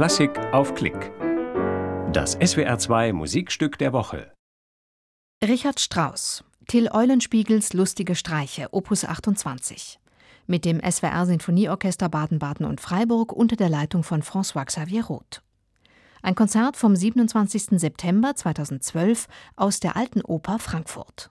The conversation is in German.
Klassik auf Klick. Das SWR2 Musikstück der Woche. Richard Strauss, Till Eulenspiegels Lustige Streiche, Opus 28. Mit dem SWR Sinfonieorchester Baden-Baden und Freiburg unter der Leitung von François Xavier Roth. Ein Konzert vom 27. September 2012 aus der Alten Oper Frankfurt.